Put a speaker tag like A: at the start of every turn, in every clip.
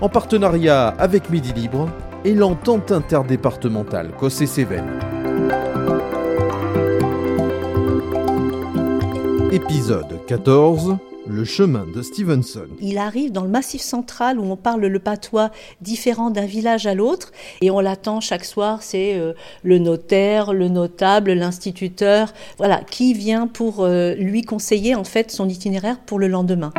A: en partenariat avec Midi Libre et l'entente interdépartementale Cossé-Cévennes. Épisode 14 le chemin de Stevenson.
B: Il arrive dans le massif central où on parle le patois différent d'un village à l'autre et on l'attend chaque soir. C'est euh, le notaire, le notable, l'instituteur, voilà, qui vient pour euh, lui conseiller en fait son itinéraire pour le lendemain.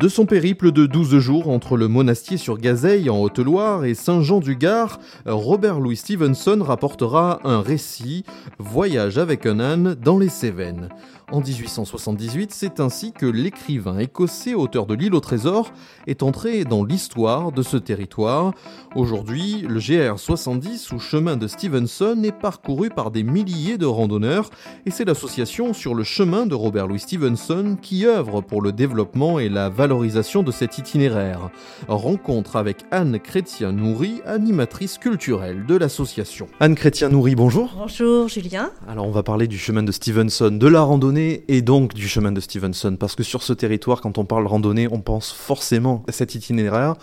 A: De son périple de 12 jours entre le monastier sur Gazeille en Haute-Loire et Saint-Jean-du-Gard, Robert Louis Stevenson rapportera un récit Voyage avec un âne dans les Cévennes. En 1878, c'est ainsi que l'écrivain écossais, auteur de L'île au trésor, est entré dans l'histoire de ce territoire. Aujourd'hui, le GR 70 ou chemin de Stevenson est parcouru par des milliers de randonneurs et c'est l'association sur le chemin de Robert Louis Stevenson qui œuvre pour le développement et la valorisation de cet itinéraire. Rencontre avec Anne Chrétien-Nourry, animatrice culturelle de l'association. Anne Chrétien-Nourry, bonjour.
B: Bonjour Julien.
A: Alors on va parler du chemin de Stevenson, de la randonnée et donc du chemin de Stevenson Parce que sur ce territoire, quand on parle randonnée, on pense forcément à cet itinéraire.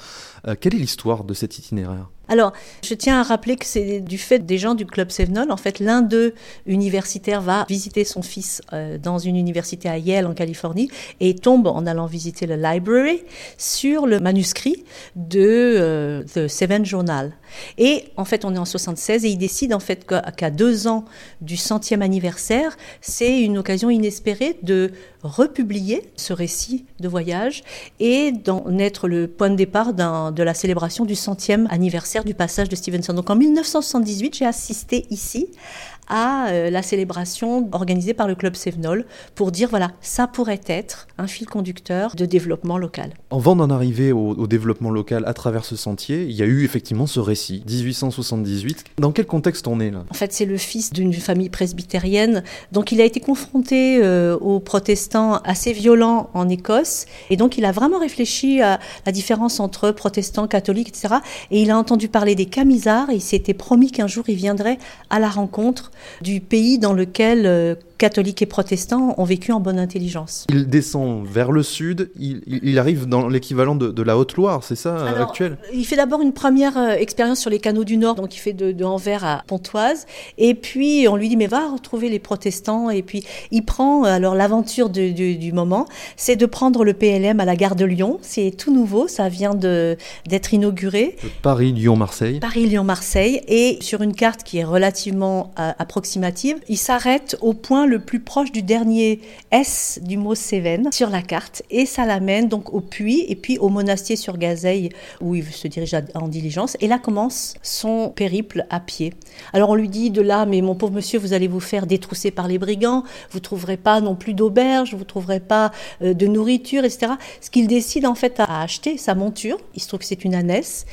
A: Euh, quelle est l'histoire de cet itinéraire?
B: Alors, je tiens à rappeler que c'est du fait des gens du Club Sevenol. En fait, l'un d'eux, universitaire, va visiter son fils euh, dans une université à Yale, en Californie, et tombe, en allant visiter le library, sur le manuscrit de euh, The Seven Journal. Et en fait, on est en 76 et il décide en fait qu'à deux ans du centième anniversaire, c'est une occasion inespérée de republier ce récit de voyage et d'en être le point de départ de la célébration du centième anniversaire du passage de Stevenson. Donc en 1978, j'ai assisté ici à euh, la célébration organisée par le Club Sévenol pour dire voilà, ça pourrait être un fil conducteur de développement local.
A: Avant d'en arriver au, développement local à travers ce sentier, il y a eu effectivement ce récit, 1878. Dans quel contexte on est là?
B: En fait, c'est le fils d'une famille presbytérienne, donc il a été confronté euh, aux protestants assez violents en Écosse, et donc il a vraiment réfléchi à la différence entre protestants, catholiques, etc. Et il a entendu parler des camisards, et il s'était promis qu'un jour il viendrait à la rencontre du pays dans lequel euh, catholiques et protestants ont vécu en bonne intelligence.
A: Il descend vers le sud, il, arrive dans l'équivalent de, la Haute-Loire, c'est ça euh, actuel?
B: Il fait d'abord une première euh, expérience sur les canaux du Nord, donc il fait de, Anvers à Pontoise, et puis on lui dit mais va retrouver les protestants, et puis il prend, alors l'aventure du, moment, c'est de prendre le PLM à la gare de Lyon, c'est tout nouveau, ça vient d'être inauguré.
A: Paris-Lyon-Marseille.
B: Paris-Lyon-Marseille, et sur une carte qui est relativement approximative, il s'arrête au point le plus proche du dernier S du mot Cévennes sur la carte et ça l'amène donc au puits et puis au monastier sur Gazeille où il se dirige en diligence et là commence son périple à pied. Alors on lui dit de là mais mon pauvre monsieur vous allez vous faire détrousser par les brigands, vous trouverez pas non plus d'auberge, vous trouverez pas euh, de nourriture etc. Ce qu'il décide en fait à acheter sa monture, il se trouve que c'est une ânesse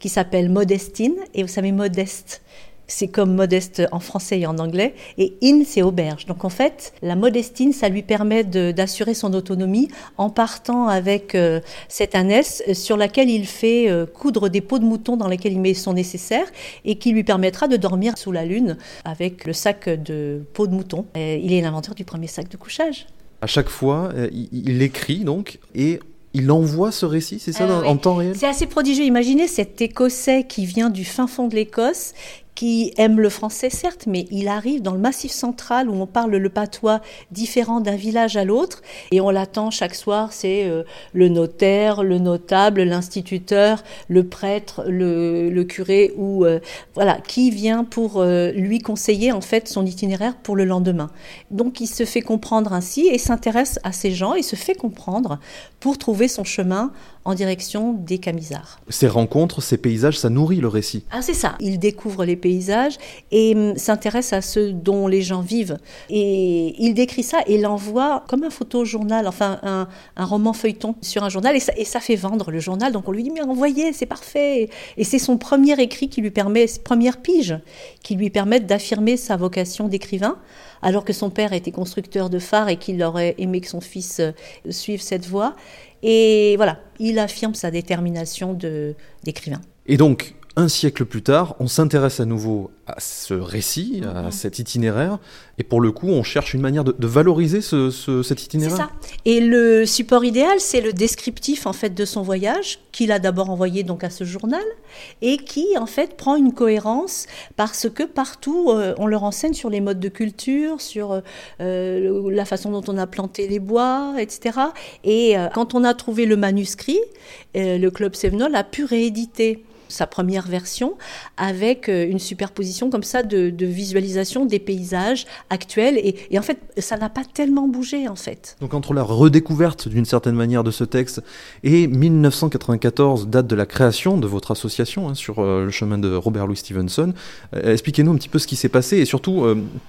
B: qui s'appelle Modestine et vous savez Modeste c'est comme modeste en français et en anglais, et in, c'est auberge. Donc en fait, la modestine, ça lui permet d'assurer son autonomie en partant avec euh, cette ânesse sur laquelle il fait euh, coudre des peaux de mouton dans lesquelles il met son nécessaire et qui lui permettra de dormir sous la lune avec le sac de peaux de mouton. il est l'inventeur du premier sac de couchage.
A: À chaque fois, euh, il écrit donc et il envoie ce récit, c'est ça, en temps réel?
B: C'est assez prodigieux. Imaginez cet Écossais qui vient du fin fond de l'Écosse, qui aime le français, certes, mais il arrive dans le massif central où on parle le patois différent d'un village à l'autre, et on l'attend chaque soir, c'est euh, le notaire, le notable, l'instituteur, le prêtre, le, curé, ou euh, voilà, qui vient pour euh, lui conseiller en fait son itinéraire pour le lendemain. Donc il se fait comprendre ainsi et s'intéresse à ces gens et se fait comprendre pour trouver son chemin direction des Camisards.
A: Ces rencontres, ces paysages, ça nourrit le récit.
B: Ah, c'est ça. Il découvre les paysages et hum, s'intéresse à ceux dont les gens vivent. Et il décrit ça et l'envoie comme un photojournal, enfin un, un, roman feuilleton sur un journal et ça, et ça, fait vendre le journal. Donc on lui dit mais envoyez, c'est parfait. Et c'est son premier écrit qui lui permet, ses premières piges, qui lui permettent d'affirmer sa vocation d'écrivain alors que son père était constructeur de phares et qu'il aurait aimé que son fils euh, suive cette voie. Et voilà, il affirme sa détermination d'écrivain.
A: Un siècle plus tard, on s'intéresse à nouveau à ce récit, à mhm. cet itinéraire, et pour le coup, on cherche une manière de, valoriser cet itinéraire.
B: C'est ça. Et le support idéal, c'est le descriptif en fait de son voyage qu'il a d'abord envoyé donc à ce journal et qui en fait prend une cohérence parce que partout euh, on le renseigne sur les modes de culture, sur euh, la façon dont on a planté les bois, etc. Et euh, quand on a trouvé le manuscrit, le club Sévenol a pu rééditer sa première version, avec euh, une superposition comme ça de, visualisation des paysages actuels. Et, en fait, ça n'a pas tellement bougé, en fait.
A: Donc entre la redécouverte d'une certaine manière de ce texte et 1994, date de la création de votre association hein, sur euh, le chemin de Robert Louis Stevenson, euh, expliquez-nous un petit peu ce qui s'est passé et surtout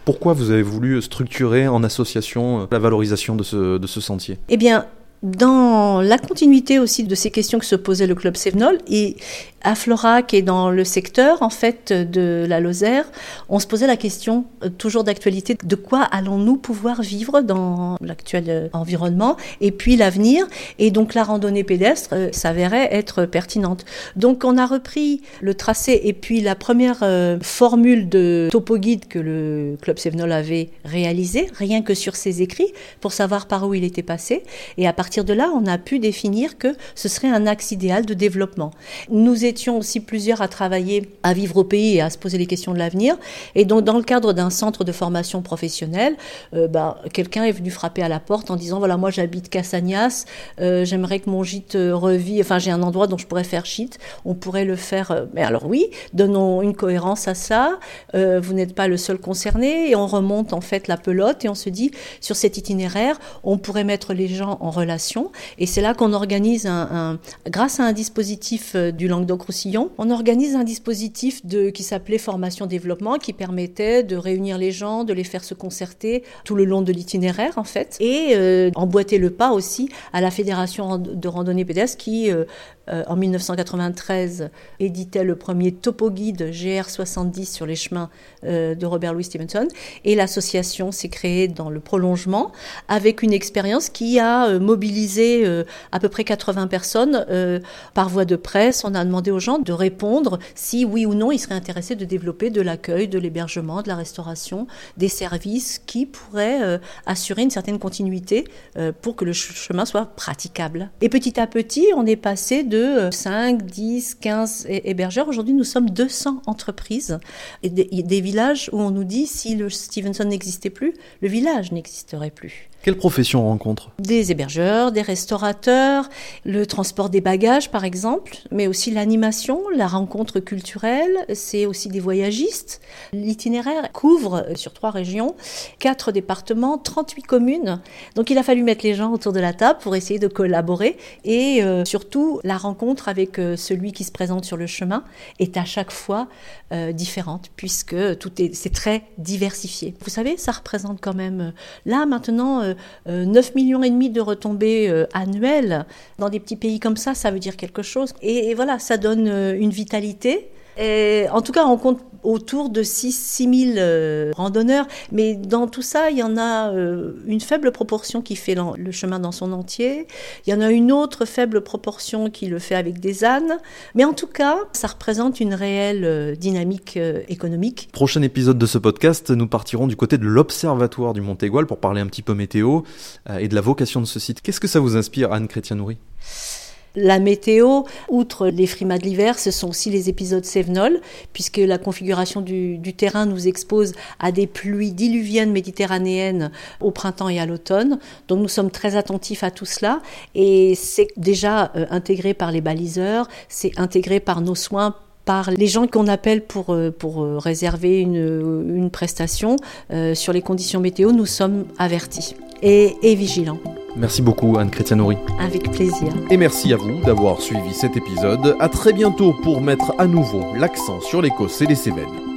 A: pourquoi vous avez voulu structurer en association la valorisation de ce, de ce sentier.
B: Eh bien, dans la continuité aussi de ces questions que se posait le club Sévenol et à Florac et dans le secteur en fait de la Lozère, on se posait la question euh, toujours d'actualité de quoi allons-nous pouvoir vivre dans l'actuel euh, environnement et puis l'avenir et donc la randonnée pédestre euh, s'avérait être pertinente. Donc on a repris le tracé et puis la première formule de topo guide que le club Sévenol avait réalisé rien que sur ses écrits pour savoir par où il était passé et à partir partir de là, on a pu définir que ce serait un axe idéal de développement. Nous étions aussi plusieurs à travailler, à vivre au pays et à se poser les questions de l'avenir. Et donc, dans le cadre d'un centre de formation professionnelle, euh, bah, quelqu'un est venu frapper à la porte en disant voilà, moi j'habite Cassagnas, euh, j'aimerais que mon gîte euh, revit, enfin j'ai un endroit dont je pourrais faire gîte, on pourrait le faire. mais alors oui, donnons une cohérence à ça. vous n'êtes pas le seul concerné et on remonte en fait la pelote et on se dit sur cet itinéraire, on pourrait mettre les gens en relation et c'est là qu'on organise, un, grâce à un dispositif euh, du Languedoc-Roussillon, on organise un dispositif qui s'appelait Formation-Développement, qui permettait de réunir les gens, de les faire se concerter tout le long de l'itinéraire, en fait, et euh, emboîter le pas aussi à la Fédération de randonnée pédestre qui euh, euh, en 1993, éditait le premier topo guide GR70 sur les chemins euh, de Robert Louis Stevenson. Et l'association s'est créée dans le prolongement avec une expérience qui a euh, mobilisé à peu près 80 personnes par voie de presse. On a demandé aux gens de répondre si oui ou non ils seraient intéressés de développer de l'accueil, de l'hébergement, de la restauration, des services qui pourraient assurer une certaine continuité pour que le chemin soit praticable. Et petit à petit, on est passé de 5, 10, 15 hébergeurs. Aujourd'hui, nous sommes 200 entreprises et des, villages où on nous dit si le Stevenson n'existait plus, le village n'existerait plus.
A: Quelle profession on rencontre
B: Des hébergeurs, des restaurateurs, le transport des bagages par exemple, mais aussi l'animation, la rencontre culturelle, c'est aussi des voyagistes. L'itinéraire couvre euh, sur trois régions, quatre départements, 38 communes. Donc il a fallu mettre les gens autour de la table pour essayer de collaborer et euh, surtout la rencontre avec euh, celui qui se présente sur le chemin est à chaque fois différente puisque tout est c'est très diversifié. Vous savez, ça représente quand même là maintenant 9 euh, millions et demi de retombées euh, annuelles dans des petits pays comme ça, ça veut dire quelque chose. Et, voilà, ça donne euh, une vitalité. Et en tout cas, on compte autour de 6, 000 euh, randonneurs. Mais dans tout ça, il y en a euh, une faible proportion qui fait le chemin dans son entier. Il y en a une autre faible proportion qui le fait avec des ânes. Mais en tout cas, ça représente une réelle euh, dynamique économique.
A: Prochain épisode de ce podcast, nous partirons du côté de l'Observatoire du Mont-Égual pour parler un petit peu météo et de la vocation de ce site. Qu'est-ce que ça vous inspire, Anne Chrétien-Noury
B: la météo, outre les frimas de l'hiver, ce sont aussi les épisodes Sévenol, puisque la configuration du, terrain nous expose à des pluies diluviennes méditerranéennes au printemps et à l'automne. Donc nous sommes très attentifs à tout cela et c'est déjà euh, intégré par les baliseurs, c'est intégré par nos soins par les gens qu'on appelle pour, euh, pour euh, réserver une, une prestation sur les conditions météo, nous sommes avertis et, et vigilants.
A: Merci beaucoup Anne Chrétienori.
B: Avec plaisir.
A: Et merci à vous d'avoir suivi cet épisode. À très bientôt pour mettre à nouveau l'accent sur l'Écosse et les Cévennes.